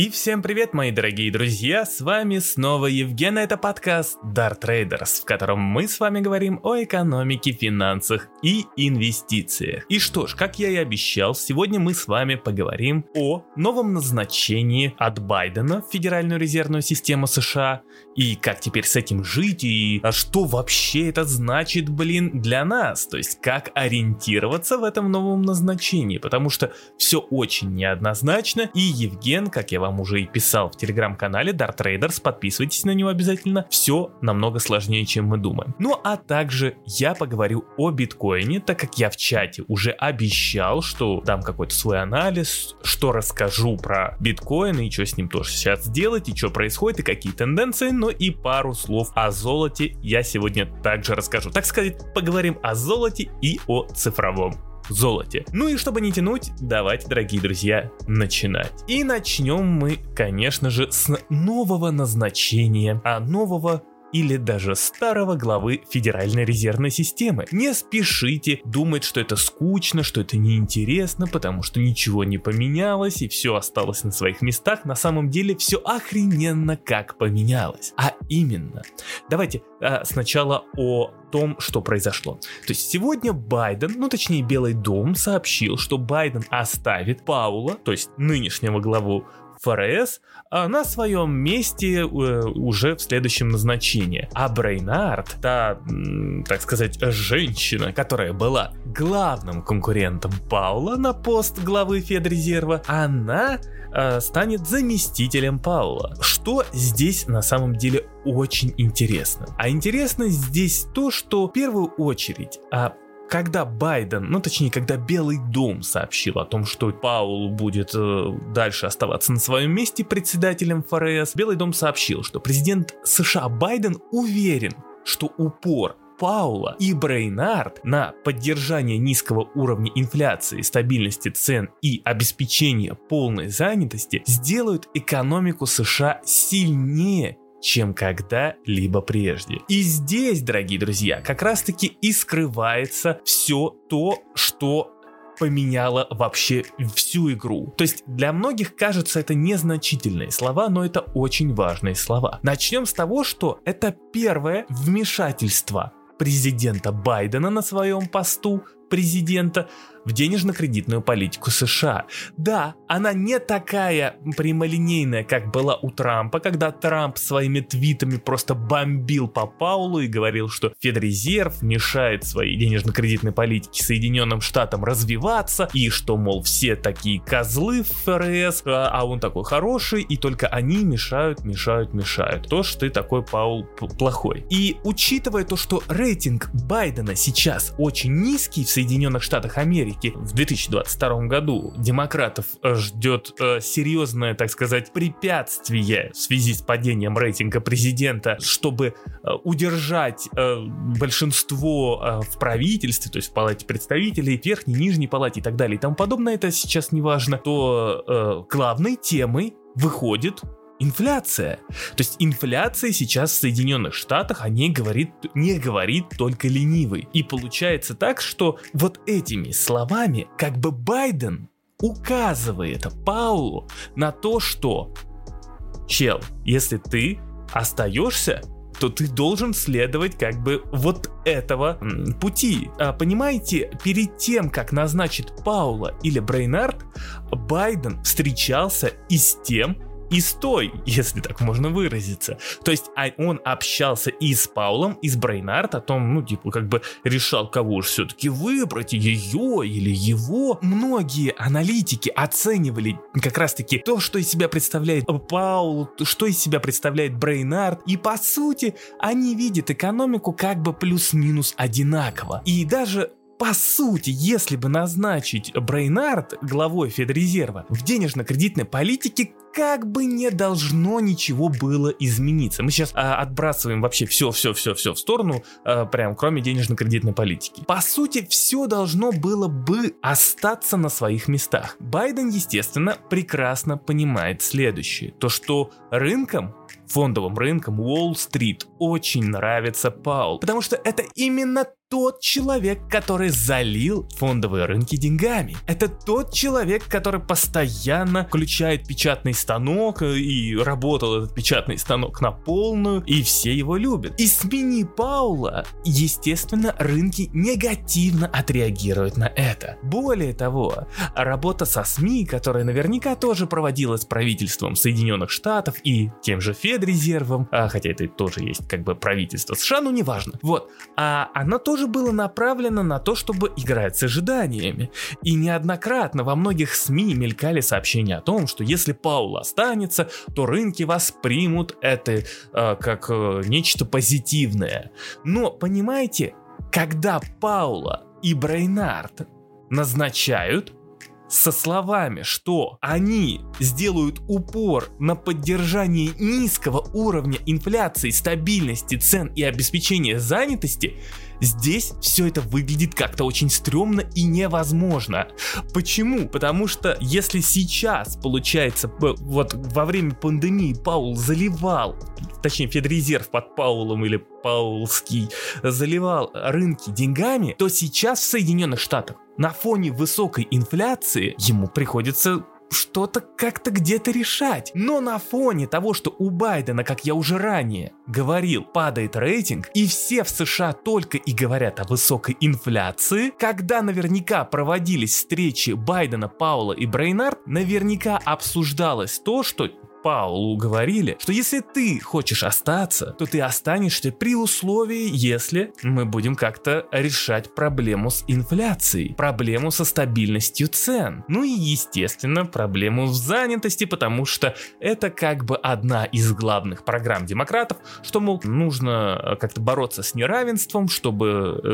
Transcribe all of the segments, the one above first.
И всем привет, мои дорогие друзья, с вами снова Евген, это подкаст Dart Traders, в котором мы с вами говорим о экономике, финансах и инвестициях. И что ж, как я и обещал, сегодня мы с вами поговорим о новом назначении от Байдена в Федеральную резервную систему США, и как теперь с этим жить, и а что вообще это значит, блин, для нас, то есть как ориентироваться в этом новом назначении, потому что все очень неоднозначно, и Евген, как я вам уже и писал в телеграм-канале Dart Traders, подписывайтесь на него обязательно, все намного сложнее, чем мы думаем. Ну а также я поговорю о биткоине, так как я в чате уже обещал, что дам какой-то свой анализ, что расскажу про биткоин и что с ним тоже сейчас сделать, и что происходит, и какие тенденции, но и пару слов о золоте я сегодня также расскажу. Так сказать, поговорим о золоте и о цифровом золоте. Ну и чтобы не тянуть, давайте, дорогие друзья, начинать. И начнем мы, конечно же, с нового назначения, а нового или даже старого главы Федеральной резервной системы. Не спешите думать, что это скучно, что это неинтересно, потому что ничего не поменялось и все осталось на своих местах. На самом деле все охрененно как поменялось. А именно, давайте а, сначала о том, что произошло. То есть сегодня Байден, ну точнее Белый дом, сообщил, что Байден оставит Паула, то есть нынешнего главу ФРС а на своем месте э, уже в следующем назначении. А Брейнард, та, так сказать, женщина, которая была главным конкурентом Паула на пост главы Федрезерва, она э, станет заместителем Паула. Что здесь на самом деле очень интересно? А интересно здесь то, что в первую очередь а когда Байден, ну точнее, когда Белый дом сообщил о том, что Паул будет э, дальше оставаться на своем месте председателем ФРС, Белый дом сообщил, что президент США Байден уверен, что упор Паула и Брейнард на поддержание низкого уровня инфляции, стабильности цен и обеспечение полной занятости сделают экономику США сильнее чем когда-либо прежде. И здесь, дорогие друзья, как раз-таки и скрывается все то, что поменяло вообще всю игру. То есть для многих кажется это незначительные слова, но это очень важные слова. Начнем с того, что это первое вмешательство президента Байдена на своем посту президента в денежно-кредитную политику США. Да, она не такая прямолинейная, как была у Трампа, когда Трамп своими твитами просто бомбил по Паулу и говорил, что Федрезерв мешает своей денежно-кредитной политике Соединенным Штатам развиваться, и что, мол, все такие козлы в ФРС, а, а он такой хороший, и только они мешают, мешают, мешают. То, что ты такой, Паул, плохой. И учитывая то, что рейтинг Байдена сейчас очень низкий в Соединенных Штатах Америки, Америки в 2022 году демократов э, ждет э, серьезное, так сказать, препятствие в связи с падением рейтинга президента, чтобы э, удержать э, большинство э, в правительстве, то есть в палате представителей, верхней, нижней палате и так далее и тому подобное, это сейчас не важно, то э, главной темой выходит инфляция. То есть инфляция сейчас в Соединенных Штатах о ней говорит, не говорит только ленивый. И получается так, что вот этими словами как бы Байден указывает Паулу на то, что чел, если ты остаешься, то ты должен следовать как бы вот этого пути. А, понимаете, перед тем, как назначить Паула или Брейнард, Байден встречался и с тем, и с той, если так можно выразиться. То есть а он общался и с Паулом, и с Брейнард о том, ну, типа, как бы решал, кого же все-таки выбрать, ее или его. Многие аналитики оценивали как раз-таки то, что из себя представляет Паул, что из себя представляет Брейнард, и по сути они видят экономику как бы плюс-минус одинаково. И даже по сути, если бы назначить Брейнард главой Федрезерва, в денежно-кредитной политике как бы не должно ничего было измениться. Мы сейчас а, отбрасываем вообще все-все-все-все в сторону, а, прям кроме денежно-кредитной политики. По сути, все должно было бы остаться на своих местах. Байден, естественно, прекрасно понимает следующее. То, что рынком фондовым рынкам Уолл-стрит очень нравится Паул, потому что это именно тот человек, который залил фондовые рынки деньгами. Это тот человек, который постоянно включает печатный станок э, и работал этот печатный станок на полную, и все его любят. И смени Паула, естественно, рынки негативно отреагируют на это. Более того, работа со СМИ, которая наверняка тоже проводилась правительством Соединенных Штатов и тем же Федрезервом, а, хотя это тоже есть как бы правительство США, но неважно. Вот, а она тоже тоже было направлено на то, чтобы играть с ожиданиями. И неоднократно во многих СМИ мелькали сообщения о том, что если Паул останется, то рынки воспримут это э, как э, нечто позитивное. Но, понимаете, когда Паула и Брейнард назначают, со словами, что они сделают упор на поддержание низкого уровня инфляции, стабильности цен и обеспечения занятости, Здесь все это выглядит как-то очень стрёмно и невозможно. Почему? Потому что если сейчас, получается, вот во время пандемии Паул заливал, точнее Федрезерв под Паулом или Паулский заливал рынки деньгами, то сейчас в Соединенных Штатах на фоне высокой инфляции ему приходится что-то как-то где-то решать. Но на фоне того, что у Байдена, как я уже ранее говорил, падает рейтинг, и все в США только и говорят о высокой инфляции, когда наверняка проводились встречи Байдена, Паула и Брейнард, наверняка обсуждалось то, что Паулу говорили, что если ты хочешь остаться, то ты останешься при условии, если мы будем как-то решать проблему с инфляцией, проблему со стабильностью цен. Ну и, естественно, проблему в занятости, потому что это как бы одна из главных программ демократов, что, мол, нужно э, как-то бороться с неравенством, чтобы э,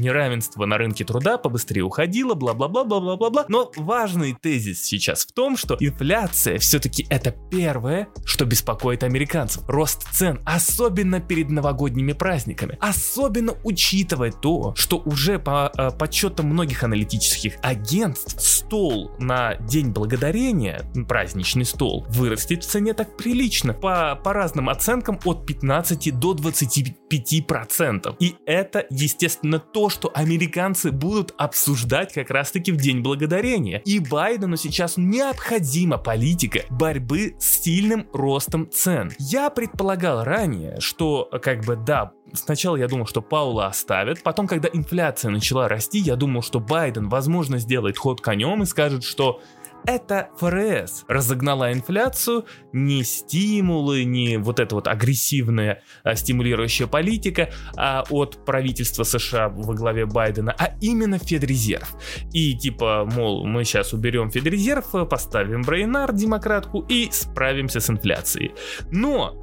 неравенство на рынке труда побыстрее уходило, бла-бла-бла-бла-бла-бла. Но важный тезис сейчас в том, что инфляция все-таки это первый Первое, что беспокоит американцев, рост цен, особенно перед новогодними праздниками. Особенно учитывая то, что уже по э, подсчетам многих аналитических агентств стол на День Благодарения, праздничный стол, вырастет в цене так прилично. По, по разным оценкам от 15 до 25 процентов. И это, естественно, то, что американцы будут обсуждать как раз таки в День Благодарения. И Байдену сейчас необходима политика борьбы с сильным ростом цен. Я предполагал ранее, что как бы да, сначала я думал, что Паула оставят, потом, когда инфляция начала расти, я думал, что Байден, возможно, сделает ход конем и скажет, что это ФРС разогнала инфляцию, не стимулы, не вот эта вот агрессивная а, стимулирующая политика а от правительства США во главе Байдена, а именно Федрезерв. И типа, мол, мы сейчас уберем Федрезерв, поставим Брейнар, демократку, и справимся с инфляцией. Но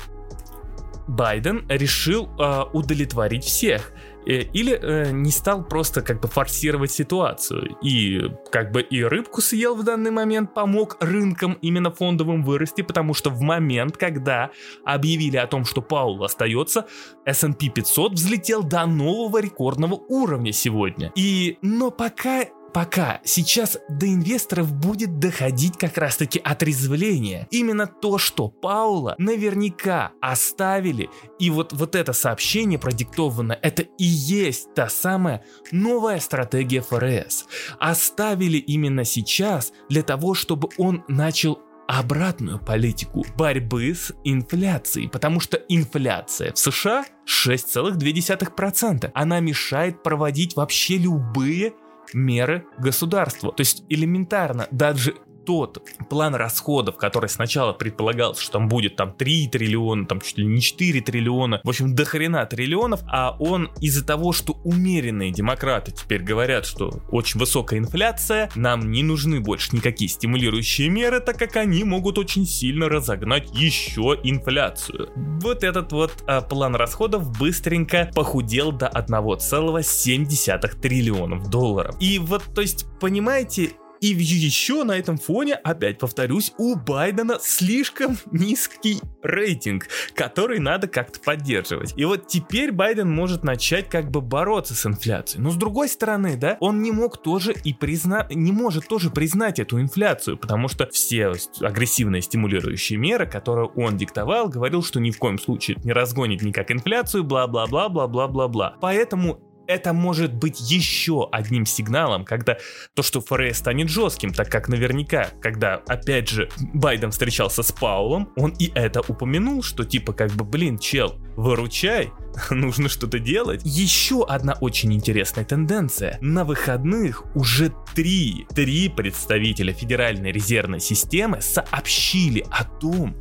Байден решил э, удовлетворить всех. Э, или э, не стал просто как бы форсировать ситуацию. И как бы и рыбку съел в данный момент, помог рынкам именно фондовым вырасти, потому что в момент, когда объявили о том, что Паул остается, S&P 500 взлетел до нового рекордного уровня сегодня. И, но пока Пока сейчас до инвесторов будет доходить как раз таки отрезвление. Именно то, что Паула наверняка оставили, и вот, вот это сообщение продиктовано, это и есть та самая новая стратегия ФРС. Оставили именно сейчас для того, чтобы он начал обратную политику борьбы с инфляцией, потому что инфляция в США 6,2%. Она мешает проводить вообще любые меры государству. То есть элементарно, даже тот план расходов, который сначала предполагался, что там будет там 3 триллиона, там чуть ли не 4 триллиона, в общем, до хрена триллионов, а он из-за того, что умеренные демократы теперь говорят, что очень высокая инфляция, нам не нужны больше никакие стимулирующие меры, так как они могут очень сильно разогнать еще инфляцию. Вот этот вот а, план расходов быстренько похудел до 1,7 триллионов долларов. И вот, то есть, понимаете, И еще на этом фоне, опять повторюсь, у Байдена слишком низкий рейтинг, который надо как-то поддерживать. И вот теперь Байден может начать как бы бороться с инфляцией. Но с другой стороны, да, он не мог тоже и признать, не может тоже признать эту инфляцию, потому что все агрессивные стимулирующие меры, которые он диктовал, говорил, что ни в коем случае не разгонит никак инфляцию, бла-бла-бла-бла-бла-бла-бла. Поэтому это может быть еще одним сигналом, когда то, что ФРС станет жестким, так как наверняка, когда, опять же, Байден встречался с Паулом, он и это упомянул, что типа как бы, блин, чел, выручай, нужно что-то делать. Еще одна очень интересная тенденция. На выходных уже три, три представителя Федеральной резервной системы сообщили о том,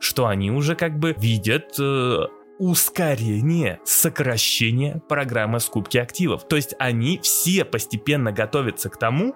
что они уже как бы видят э, ускорение сокращения программы скупки активов. То есть они все постепенно готовятся к тому,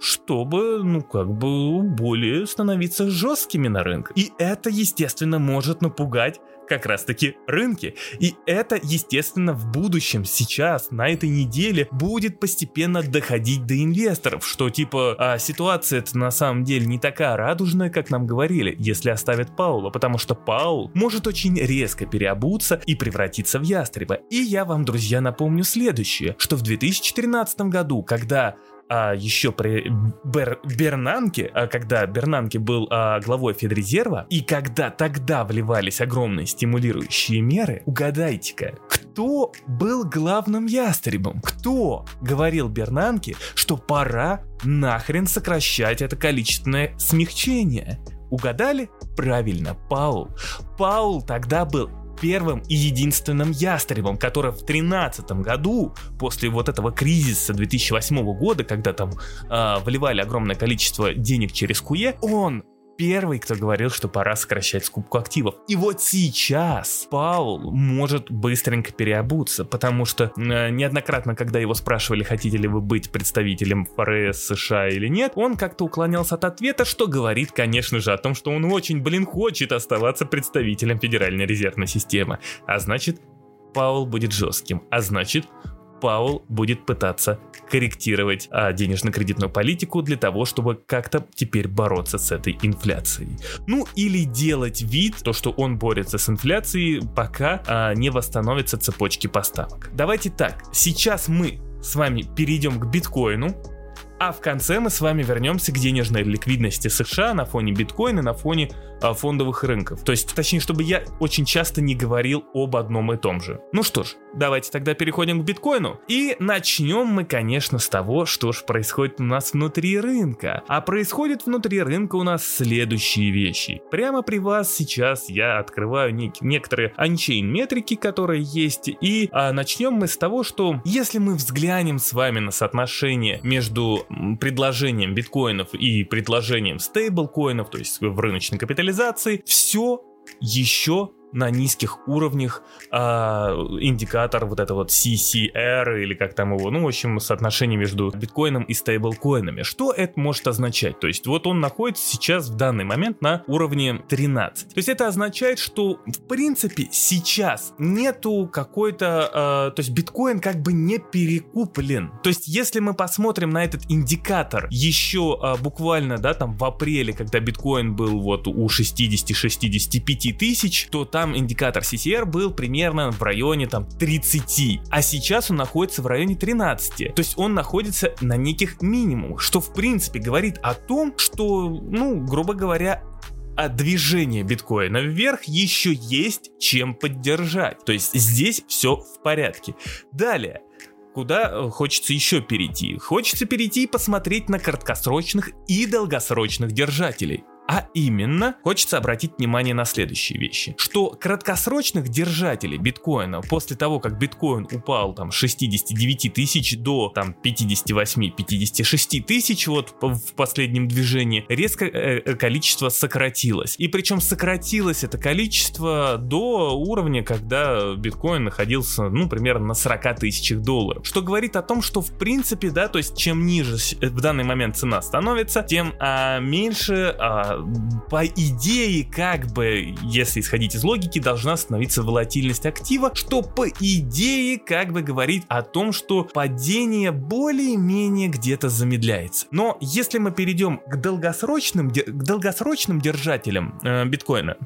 чтобы, ну, как бы более становиться жесткими на рынке. И это, естественно, может напугать как раз-таки рынки. И это, естественно, в будущем, сейчас, на этой неделе, будет постепенно доходить до инвесторов, что типа а, ситуация-то на самом деле не такая радужная, как нам говорили, если оставят Паула, потому что Паул может очень резко переобуться и превратиться в ястреба. И я вам, друзья, напомню следующее, что в 2013 году, когда а, еще при Бер, Бернанке, а, когда Бернанке был а, главой Федрезерва, и когда тогда вливались огромные стимулирующие меры, угадайте-ка, кто был главным ястребом? Кто говорил Бернанке, что пора нахрен сокращать это количественное смягчение? Угадали? Правильно, Паул. Паул тогда был первым и единственным ястребом, который в 2013 году, после вот этого кризиса 2008 года, когда там э, вливали огромное количество денег через Куе, он первый, кто говорил, что пора сокращать скупку активов. И вот сейчас Паул может быстренько переобуться, потому что э, неоднократно, когда его спрашивали, хотите ли вы быть представителем ФРС США или нет, он как-то уклонялся от ответа, что говорит, конечно же, о том, что он очень, блин, хочет оставаться представителем Федеральной резервной системы. А значит, Паул будет жестким, а значит, Паул будет пытаться корректировать а, денежно-кредитную политику для того, чтобы как-то теперь бороться с этой инфляцией. Ну или делать вид, то, что он борется с инфляцией, пока а, не восстановятся цепочки поставок. Давайте так, сейчас мы с вами перейдем к биткоину, а в конце мы с вами вернемся к денежной ликвидности США на фоне биткоина, на фоне а, фондовых рынков. То есть, точнее, чтобы я очень часто не говорил об одном и том же. Ну что ж, Давайте тогда переходим к биткоину. И начнем мы, конечно, с того, что же происходит у нас внутри рынка. А происходит внутри рынка у нас следующие вещи. Прямо при вас сейчас я открываю нек- некоторые анчейн метрики, которые есть. И а, начнем мы с того, что если мы взглянем с вами на соотношение между предложением биткоинов и предложением стейблкоинов, то есть в рыночной капитализации, все еще на низких уровнях э, индикатор вот это вот CCR или как там его, ну, в общем, соотношение между биткоином и стейблкоинами. Что это может означать? То есть вот он находится сейчас в данный момент на уровне 13. То есть это означает, что в принципе сейчас нету какой-то, э, то есть биткоин как бы не перекуплен. То есть если мы посмотрим на этот индикатор еще э, буквально, да, там в апреле, когда биткоин был вот у 60-65 тысяч, то там там индикатор CCR был примерно в районе там 30, а сейчас он находится в районе 13. То есть он находится на неких минимумах, что в принципе говорит о том, что, ну, грубо говоря, а движение биткоина вверх еще есть чем поддержать. То есть здесь все в порядке. Далее, куда э, хочется еще перейти? Хочется перейти и посмотреть на краткосрочных и долгосрочных держателей. А именно, хочется обратить внимание на следующие вещи. Что краткосрочных держателей биткоина после того, как биткоин упал там 69 тысяч до там 58-56 тысяч вот в последнем движении, резко э, э, количество сократилось. И причем сократилось это количество до уровня, когда биткоин находился, ну, примерно на 40 тысячах долларов. Что говорит о том, что в принципе, да, то есть чем ниже в данный момент цена становится, тем а, меньше а, по идее, как бы, если исходить из логики, должна становиться волатильность актива, что по идее как бы говорит о том, что падение более-менее где-то замедляется. Но если мы перейдем к долгосрочным, к долгосрочным держателям э, биткоина,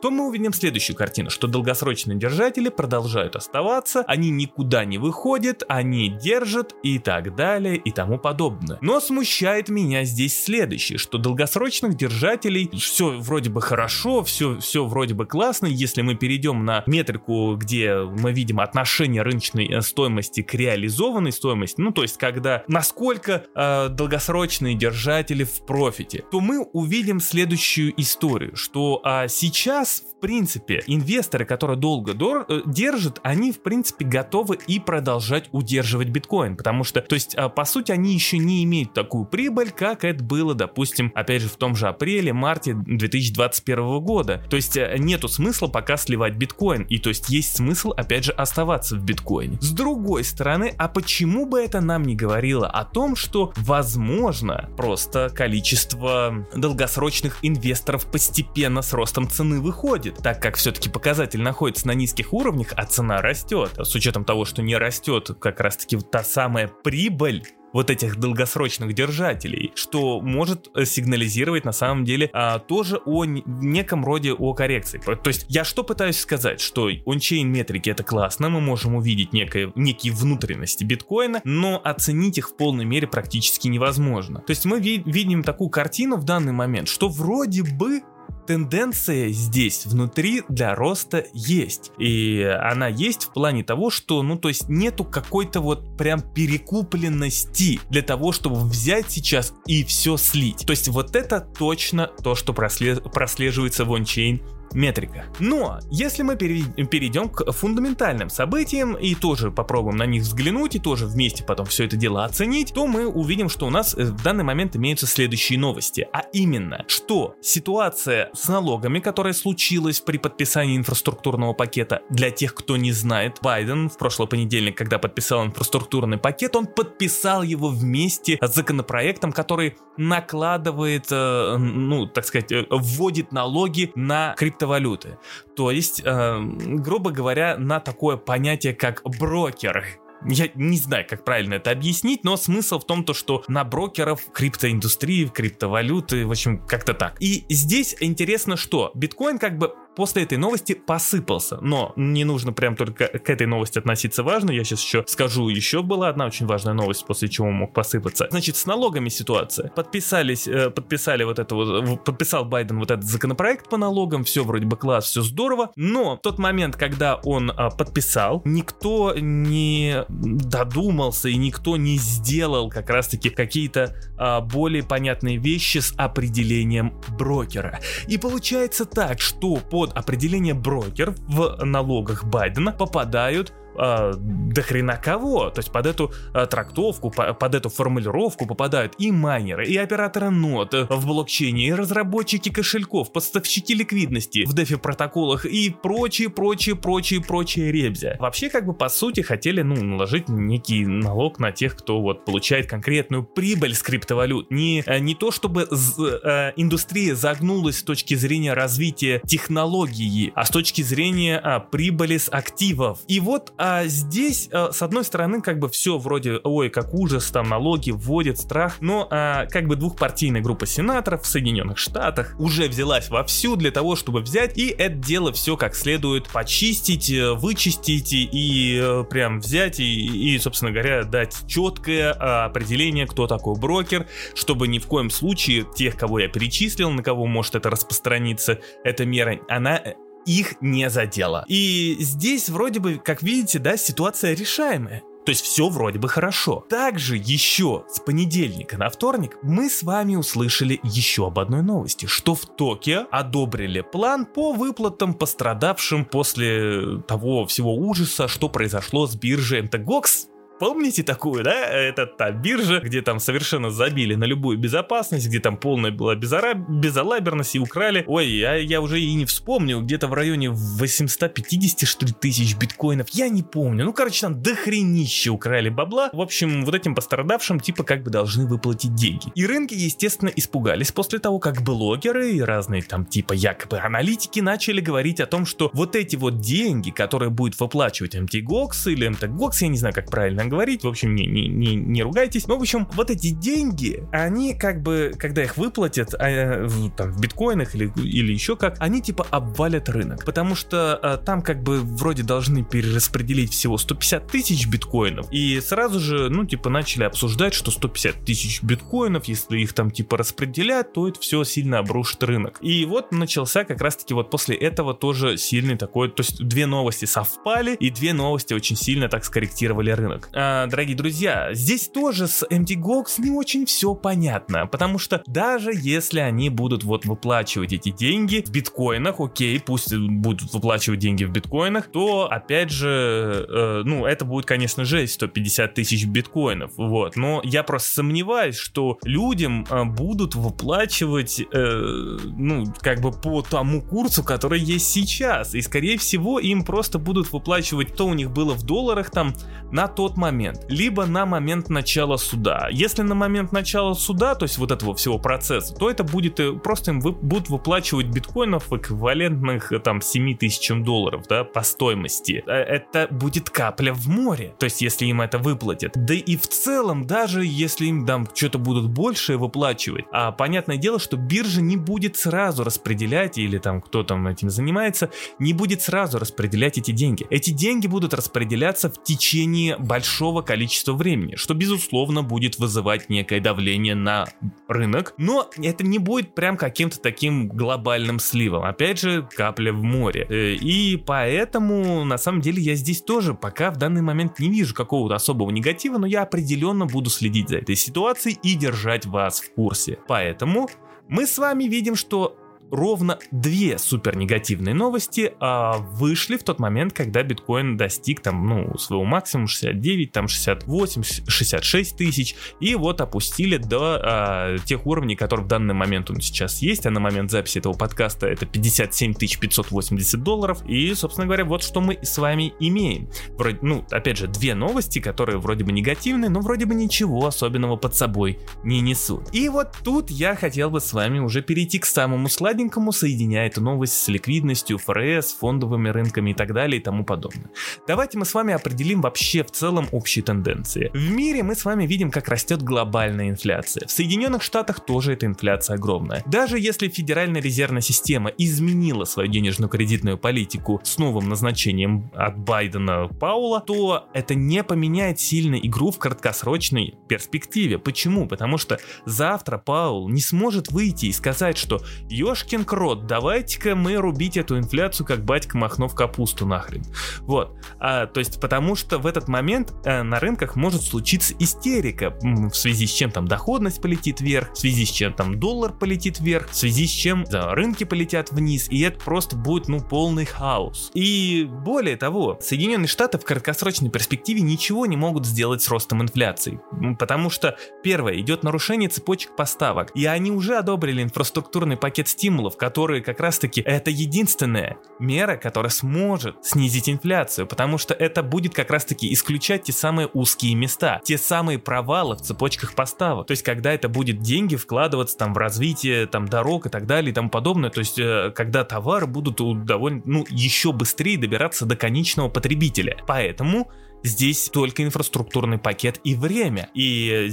то мы увидим следующую картину, что долгосрочные держатели продолжают оставаться, они никуда не выходят, они держат и так далее и тому подобное. Но смущает меня здесь следующее, что долгосрочных держателей все вроде бы хорошо, все, все вроде бы классно, если мы перейдем на метрику, где мы видим отношение рыночной э, стоимости к реализованной стоимости, ну то есть когда насколько э, долгосрочные держатели в профите, то мы увидим следующую историю, что э, сейчас в принципе инвесторы, которые долго дор- э, держат, они в принципе готовы и продолжать удерживать биткоин, потому что, то есть э, по сути они еще не имеют такую прибыль, как это было, допустим, опять же в том же апреле, марте 2021 года. То есть э, нету смысла пока сливать биткоин, и то есть есть смысл опять же оставаться в биткоине. С другой стороны, а почему бы это нам не говорило о том, что возможно просто количество долгосрочных инвесторов постепенно с ростом цены выходит, так как все-таки показатель находится на низких уровнях, а цена растет. С учетом того, что не растет как раз таки та самая прибыль вот этих долгосрочных держателей, что может э, сигнализировать на самом деле а, тоже о неком роде о коррекции. То есть я что пытаюсь сказать, что ончейн метрики это классно, мы можем увидеть некое, некие внутренности биткоина, но оценить их в полной мере практически невозможно. То есть мы ви- видим такую картину в данный момент, что вроде бы тенденция здесь внутри для роста есть. И она есть в плане того, что, ну, то есть нету какой-то вот прям перекупленности для того, чтобы взять сейчас и все слить. То есть вот это точно то, что прослеживается в ончейн метрика. Но если мы перейдем к фундаментальным событиям и тоже попробуем на них взглянуть и тоже вместе потом все это дело оценить, то мы увидим, что у нас э, в данный момент имеются следующие новости. А именно, что ситуация с налогами, которая случилась при подписании инфраструктурного пакета, для тех, кто не знает, Байден в прошлый понедельник, когда подписал инфраструктурный пакет, он подписал его вместе с законопроектом, который накладывает, э, ну, так сказать, э, вводит налоги на крипто криптовалюты. То есть, э, грубо говоря, на такое понятие, как брокер. Я не знаю, как правильно это объяснить, но смысл в том, то, что на брокеров криптоиндустрии, криптовалюты, в общем, как-то так. И здесь интересно, что биткоин как бы после этой новости посыпался. Но не нужно прям только к этой новости относиться важно. Я сейчас еще скажу, еще была одна очень важная новость, после чего мог посыпаться. Значит, с налогами ситуация. Подписались, э, подписали вот это вот, подписал Байден вот этот законопроект по налогам, все вроде бы класс, все здорово. Но в тот момент, когда он а, подписал, никто не додумался и никто не сделал как раз-таки какие-то а, более понятные вещи с определением брокера. И получается так, что по под определение брокер в налогах Байдена попадают э, до хрена кого. То есть под эту э, трактовку, по, под эту формулировку попадают и майнеры, и операторы нот в блокчейне, и разработчики кошельков, поставщики ликвидности в дефи протоколах и прочие, прочие, прочие, прочие ребзя. Вообще, как бы по сути, хотели, ну, наложить некий налог на тех, кто вот получает конкретную прибыль с криптовалют. Не, э, не то, чтобы э, индустрия загнулась с точки зрения развития технологии, а с точки зрения э, прибыли с активов. И вот а здесь, а, с одной стороны, как бы все вроде, ой, как ужас, там налоги вводят страх, но а, как бы двухпартийная группа сенаторов в Соединенных Штатах уже взялась вовсю для того, чтобы взять и это дело все как следует почистить, э, вычистить и э, прям взять и, и собственно говоря, дать четкое а, определение, кто такой брокер, чтобы ни в коем случае тех, кого я перечислил, на кого может это распространиться, эта мера, она их не задело. И здесь вроде бы, как видите, да, ситуация решаемая. То есть все вроде бы хорошо. Также еще с понедельника на вторник мы с вами услышали еще об одной новости, что в Токио одобрили план по выплатам пострадавшим после того всего ужаса, что произошло с биржей MTGOX Помните такую, да? Это та биржа, где там совершенно забили на любую безопасность, где там полная была безара... безалаберность и украли. Ой, я, я уже и не вспомнил, где-то в районе 850, что ли, тысяч биткоинов. Я не помню. Ну, короче, там дохренище украли бабла. В общем, вот этим пострадавшим типа как бы должны выплатить деньги. И рынки, естественно, испугались после того, как блогеры и разные там типа якобы аналитики начали говорить о том, что вот эти вот деньги, которые будет выплачивать MTGOX или MTGOX, я не знаю, как правильно правильно говорить, в общем, не, не, не, не ругайтесь. Но, в общем, вот эти деньги, они как бы, когда их выплатят а, там, в биткоинах или, или еще как, они типа обвалят рынок. Потому что а, там как бы вроде должны перераспределить всего 150 тысяч биткоинов. И сразу же, ну, типа, начали обсуждать, что 150 тысяч биткоинов, если их там типа распределять, то это все сильно обрушит рынок. И вот начался как раз-таки вот после этого тоже сильный такой, то есть две новости совпали, и две новости очень сильно так скорректировали рынок э, дорогие друзья, здесь тоже с MTGOX не очень все понятно, потому что даже если они будут вот выплачивать эти деньги в биткоинах, окей, пусть будут выплачивать деньги в биткоинах, то опять же, э, ну это будет, конечно, жесть, 150 тысяч биткоинов, вот, но я просто сомневаюсь, что людям э, будут выплачивать, э, ну, как бы по тому курсу, который есть сейчас, и скорее всего им просто будут выплачивать, то у них было в долларах там на тот момент, либо на момент начала суда. Если на момент начала суда, то есть вот этого всего процесса, то это будет э, просто им вы, будут выплачивать биткоинов эквивалентных э, там 7 тысячам долларов, да, по стоимости. Э, это будет капля в море, то есть если им это выплатят. Да и в целом, даже если им там что-то будут больше выплачивать, а понятное дело, что биржа не будет сразу распределять, или там кто там этим занимается, не будет сразу распределять эти деньги. Эти деньги будут распределяться в течение большого количества времени, что безусловно будет вызывать некое давление на рынок, но это не будет прям каким-то таким глобальным сливом, опять же капля в море. Э, и поэтому на самом деле я здесь тоже пока в данный момент не вижу какого-то особого негатива, но я определенно буду следить за этой ситуацией и держать вас в курсе. Поэтому мы с вами видим, что ровно две супер негативные новости а, вышли в тот момент, когда биткоин достиг там, ну, своего максимума 69, там 68, 66 тысяч, и вот опустили до а, тех уровней, которые в данный момент он сейчас есть, а на момент записи этого подкаста это 57 580 долларов, и, собственно говоря, вот что мы с вами имеем. Вроде, ну, опять же, две новости, которые вроде бы негативные, но вроде бы ничего особенного под собой не несут. И вот тут я хотел бы с вами уже перейти к самому сладенькому новенькому соединяет новость с ликвидностью, ФРС, фондовыми рынками и так далее и тому подобное. Давайте мы с вами определим вообще в целом общие тенденции. В мире мы с вами видим, как растет глобальная инфляция. В Соединенных Штатах тоже эта инфляция огромная. Даже если Федеральная резервная система изменила свою денежно-кредитную политику с новым назначением от Байдена Паула, то это не поменяет сильно игру в краткосрочной перспективе. Почему? Потому что завтра Паул не сможет выйти и сказать, что ёшки ёшкин крот, давайте-ка мы рубить эту инфляцию, как батька махнув капусту нахрен. Вот. А, то есть потому что в этот момент а, на рынках может случиться истерика, в связи с чем там доходность полетит вверх, в связи с чем там доллар полетит вверх, в связи с чем да, рынки полетят вниз, и это просто будет, ну, полный хаос. И более того, Соединенные Штаты в краткосрочной перспективе ничего не могут сделать с ростом инфляции, потому что, первое, идет нарушение цепочек поставок, и они уже одобрили инфраструктурный пакет стимулов, стимулов, которые как раз-таки это единственная мера, которая сможет снизить инфляцию, потому что это будет как раз-таки исключать те самые узкие места, те самые провалы в цепочках поставок. То есть, когда это будет деньги вкладываться там в развитие там дорог и так далее и тому подобное, то есть, э, когда товары будут довольно, ну, еще быстрее добираться до конечного потребителя. Поэтому здесь только инфраструктурный пакет и время. И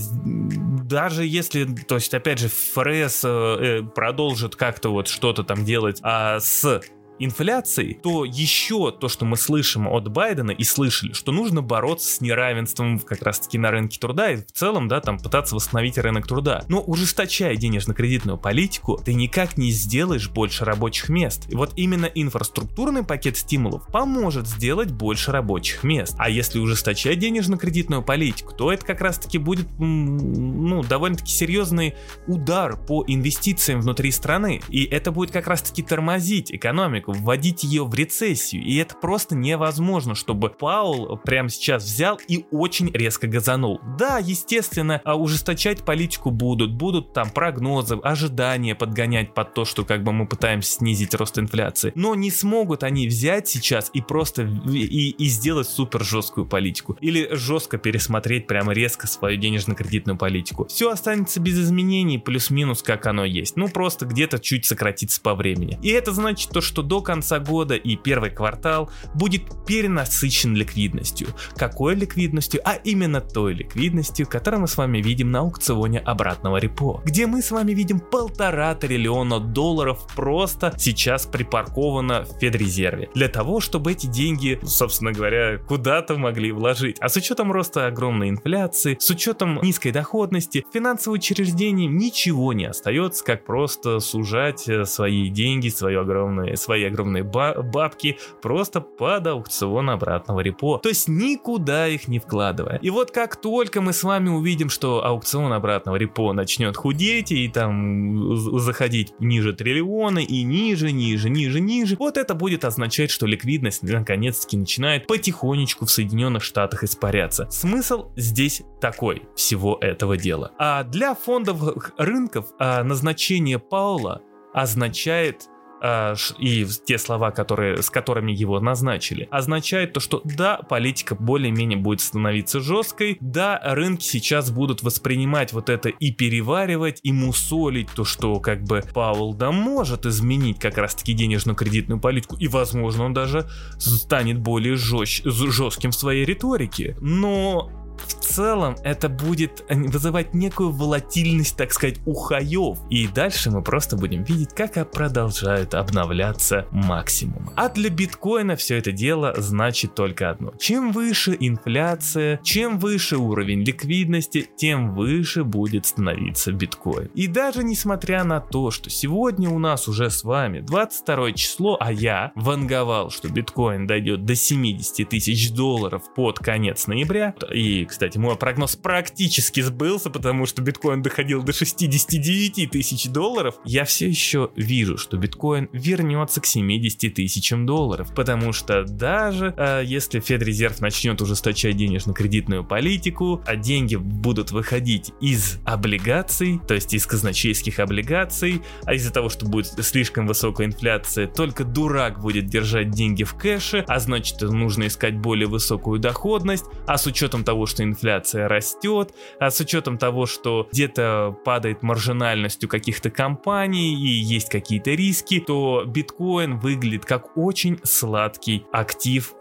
даже если, то есть, опять же, ФРС э, продолжит как-то вот что-то там делать а с инфляцией, то еще то, что мы слышим от Байдена и слышали, что нужно бороться с неравенством как раз-таки на рынке труда и в целом, да, там пытаться восстановить рынок труда. Но ужесточая денежно-кредитную политику, ты никак не сделаешь больше рабочих мест. И вот именно инфраструктурный пакет стимулов поможет сделать больше рабочих мест. А если ужесточать денежно-кредитную политику, то это как раз-таки будет, ну, довольно-таки серьезный удар по инвестициям внутри страны. И это будет как раз-таки тормозить экономику, вводить ее в рецессию. И это просто невозможно, чтобы Паул прямо сейчас взял и очень резко газанул. Да, естественно, а ужесточать политику будут, будут там прогнозы, ожидания подгонять под то, что как бы мы пытаемся снизить рост инфляции. Но не смогут они взять сейчас и просто и, и сделать супер жесткую политику. Или жестко пересмотреть прямо резко свою денежно-кредитную политику. Все останется без изменений, плюс-минус как оно есть. Ну просто где-то чуть сократится по времени. И это значит то, что до конца года и первый квартал будет перенасыщен ликвидностью. Какой ликвидностью? А именно той ликвидностью, которую мы с вами видим на аукционе обратного репо, где мы с вами видим полтора триллиона долларов просто сейчас припарковано в Федрезерве. Для того, чтобы эти деньги, собственно говоря, куда-то могли вложить. А с учетом роста огромной инфляции, с учетом низкой доходности, финансовые учреждения ничего не остается, как просто сужать э, свои деньги, свои огромные, свои огромные бабки просто под аукцион обратного репо. То есть никуда их не вкладывая. И вот как только мы с вами увидим, что аукцион обратного репо начнет худеть и там заходить ниже триллиона и ниже, ниже, ниже, ниже, вот это будет означать, что ликвидность наконец-таки начинает потихонечку в Соединенных Штатах испаряться. Смысл здесь такой всего этого дела. А для фондовых рынков а, назначение Паула означает а, и те слова, которые, с которыми его назначили, означает то, что да, политика более-менее будет становиться жесткой, да, рынки сейчас будут воспринимать вот это и переваривать, и мусолить то, что как бы Пауэлл да может изменить как раз-таки денежно-кредитную политику, и возможно он даже станет более жест, жестким в своей риторике. Но в целом это будет вызывать некую волатильность, так сказать, у хаев. И дальше мы просто будем видеть, как продолжают обновляться максимум. А для биткоина все это дело значит только одно. Чем выше инфляция, чем выше уровень ликвидности, тем выше будет становиться биткоин. И даже несмотря на то, что сегодня у нас уже с вами 22 число, а я ванговал, что биткоин дойдет до 70 тысяч долларов под конец ноября, и кстати, мой прогноз практически сбылся, потому что биткоин доходил до 69 тысяч долларов. Я все еще вижу, что биткоин вернется к 70 тысячам долларов, потому что даже э, если Федрезерв начнет ужесточать денежно-кредитную политику, а деньги будут выходить из облигаций, то есть из казначейских облигаций, а из-за того, что будет слишком высокая инфляция, только дурак будет держать деньги в кэше, а значит нужно искать более высокую доходность, а с учетом того, что инфляция растет, а с учетом того, что где-то падает маржинальность у каких-то компаний и есть какие-то риски, то биткоин выглядит как очень сладкий актив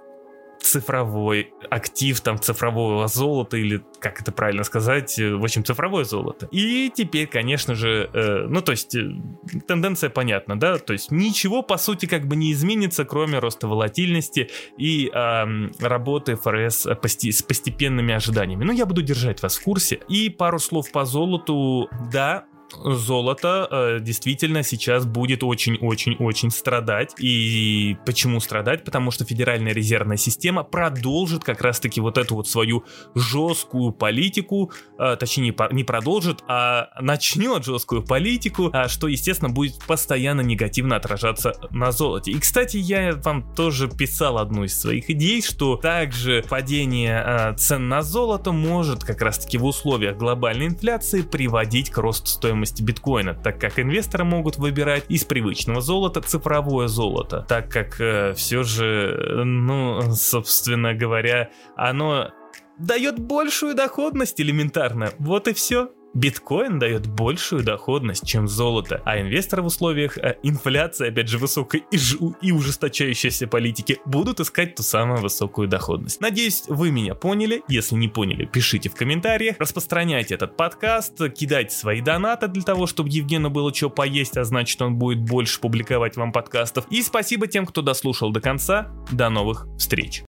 цифровой актив там цифрового золота или как это правильно сказать, э, в общем цифровое золото. И теперь, конечно же, э, ну то есть э, тенденция понятна, да, то есть ничего по сути как бы не изменится, кроме роста волатильности и э, работы ФРС пости- с постепенными ожиданиями. Но я буду держать вас в курсе. И пару слов по золоту, да, золото э, действительно сейчас будет очень-очень-очень страдать. И почему страдать? Потому что Федеральная резервная система продолжит как раз-таки вот эту вот свою жесткую политику, э, точнее не продолжит, а начнет жесткую политику, э, что, естественно, будет постоянно негативно отражаться на золоте. И, кстати, я вам тоже писал одну из своих идей, что также падение э, цен на золото может как раз-таки в условиях глобальной инфляции приводить к росту стоимости стоимости биткоина, так как инвесторы могут выбирать из привычного золота цифровое золото, так как э, все же, ну, собственно говоря, оно дает большую доходность элементарно. Вот и все. Биткоин дает большую доходность, чем золото, а инвесторы в условиях э, инфляции, опять же, высокой и, жу- и ужесточающейся политики будут искать ту самую высокую доходность. Надеюсь, вы меня поняли. Если не поняли, пишите в комментариях, распространяйте этот подкаст, кидайте свои донаты для того, чтобы Евгену было что поесть, а значит он будет больше публиковать вам подкастов. И спасибо тем, кто дослушал до конца. До новых встреч!